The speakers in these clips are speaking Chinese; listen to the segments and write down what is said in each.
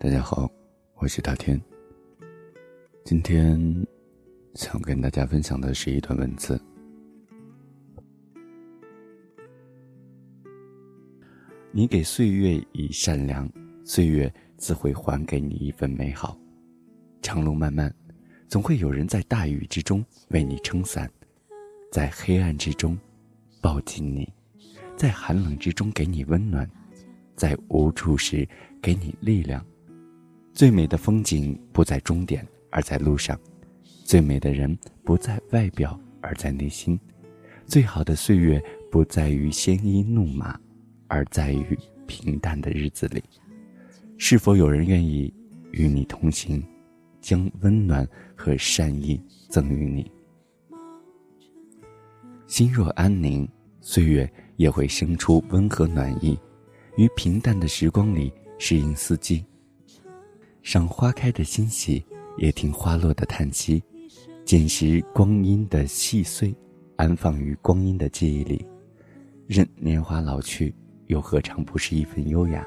大家好，我是大天。今天想跟大家分享的是一段文字。你给岁月以善良，岁月自会还给你一份美好。长路漫漫，总会有人在大雨之中为你撑伞，在黑暗之中抱紧你，在寒冷之中给你温暖，在无助时给你力量。最美的风景不在终点，而在路上；最美的人不在外表，而在内心；最好的岁月不在于鲜衣怒马，而在于平淡的日子里。是否有人愿意与你同行，将温暖和善意赠予你？心若安宁，岁月也会生出温和暖意，于平淡的时光里适应四季。赏花开的欣喜，也听花落的叹息，捡拾光阴的细碎，安放于光阴的记忆里。任年华老去，又何尝不是一份优雅？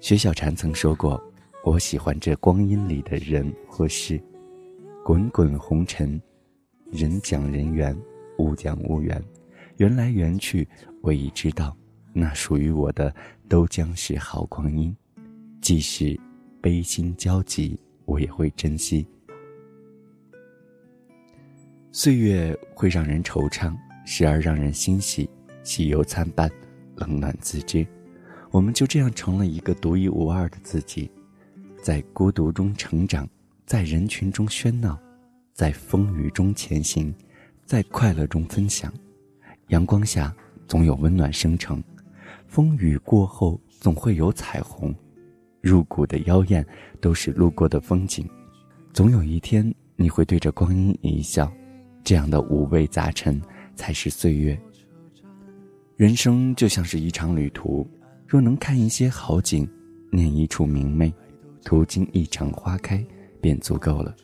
薛小禅曾说过：“我喜欢这光阴里的人或事，滚滚红尘，人讲人缘，物讲物缘，缘来缘去，我已知道，那属于我的都将是好光阴，即使。”悲心交集，我也会珍惜。岁月会让人惆怅，时而让人欣喜，喜忧参半，冷暖自知。我们就这样成了一个独一无二的自己，在孤独中成长，在人群中喧闹，在风雨中前行，在快乐中分享。阳光下总有温暖生成，风雨过后总会有彩虹。入骨的妖艳，都是路过的风景。总有一天，你会对着光阴一笑。这样的五味杂陈，才是岁月。人生就像是一场旅途，若能看一些好景，念一处明媚，途经一场花开，便足够了。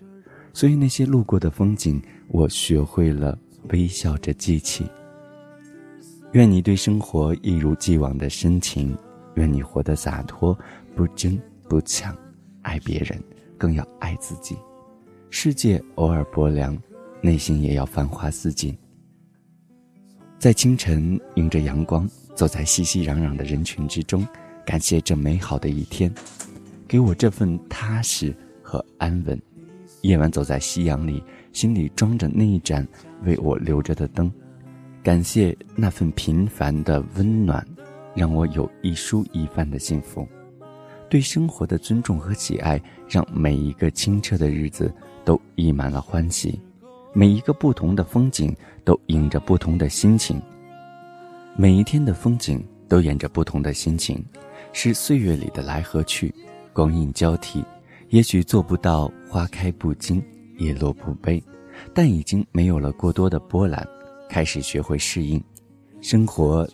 所以那些路过的风景，我学会了微笑着记起。愿你对生活一如既往的深情，愿你活得洒脱。不争不抢，爱别人更要爱自己。世界偶尔薄凉，内心也要繁花似锦。在清晨迎着阳光，走在熙熙攘攘的人群之中，感谢这美好的一天，给我这份踏实和安稳。夜晚走在夕阳里，心里装着那一盏为我留着的灯，感谢那份平凡的温暖，让我有一蔬一饭的幸福。对生活的尊重和喜爱，让每一个清澈的日子都溢满了欢喜；每一个不同的风景都映着不同的心情；每一天的风景都演着不同的心情。是岁月里的来和去，光阴交替，也许做不到花开不惊，叶落不悲，但已经没有了过多的波澜，开始学会适应生活。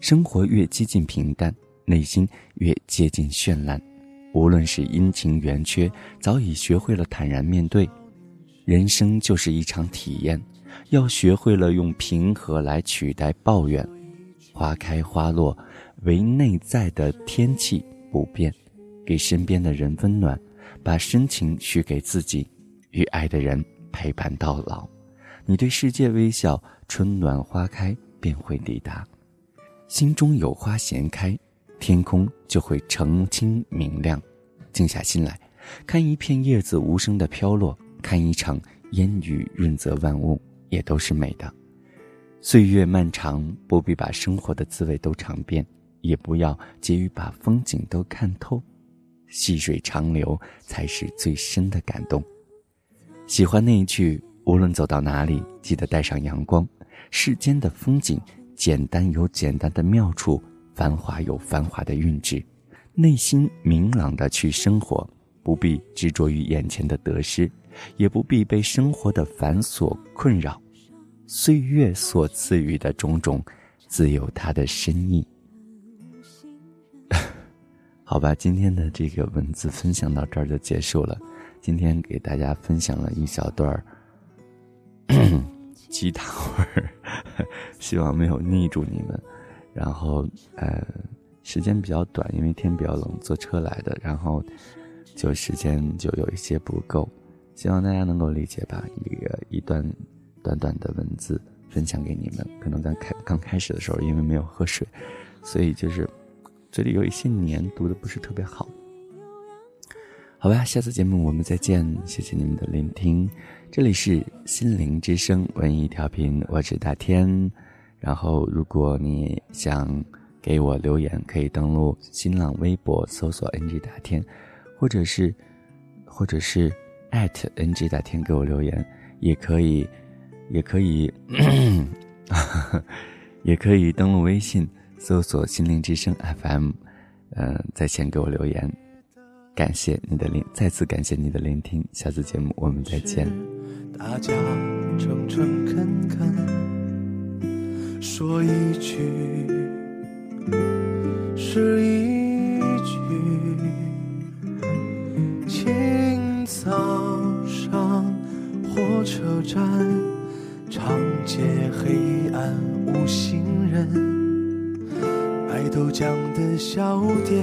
生活越接近平淡。内心越接近绚烂，无论是阴晴圆缺，早已学会了坦然面对。人生就是一场体验，要学会了用平和来取代抱怨。花开花落，唯内在的天气不变。给身边的人温暖，把深情许给自己，与爱的人陪伴到老。你对世界微笑，春暖花开便会抵达。心中有花闲开。天空就会澄清明亮，静下心来，看一片叶子无声的飘落，看一场烟雨润泽万物，也都是美的。岁月漫长，不必把生活的滋味都尝遍，也不要急于把风景都看透。细水长流才是最深的感动。喜欢那一句：无论走到哪里，记得带上阳光。世间的风景，简单有简单的妙处。繁华有繁华的韵致，内心明朗的去生活，不必执着于眼前的得失，也不必被生活的繁琐困扰。岁月所赐予的种种，自有它的深意。好吧，今天的这个文字分享到这儿就结束了。今天给大家分享了一小段儿鸡汤味儿，希望没有腻住你们。然后，呃，时间比较短，因为天比较冷，坐车来的，然后就时间就有一些不够，希望大家能够理解吧。一个一段短短的文字分享给你们，可能刚开刚开始的时候，因为没有喝水，所以就是嘴里有一些黏，读的不是特别好。好吧，下次节目我们再见，谢谢你们的聆听。这里是心灵之声文艺调频，我是大天。然后，如果你想给我留言，可以登录新浪微博搜索 “ng 大天”，或者是，或者是 @ng 大天给我留言，也可以，也可以，也可以登录微信搜索“心灵之声 FM”，嗯，在线给我留言。感谢你的聆，再次感谢你的聆听。下次节目我们再见。大家诚诚恳恳说一句是一句。清早上火车站，长街黑暗无行人，卖豆浆的小店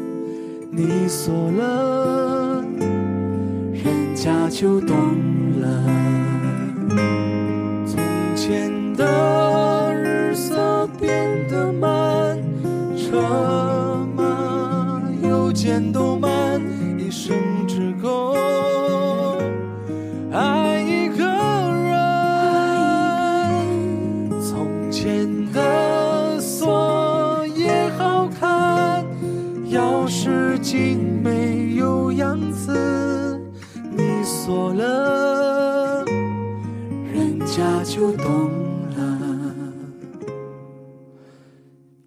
你锁了。人家就懂了。从前的日色变得慢，车马邮件都慢匙精没有样子。你锁了，人家就懂了。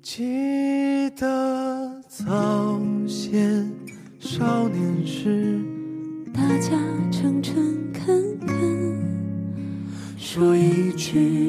记得早先少年时，大家诚诚恳恳说一句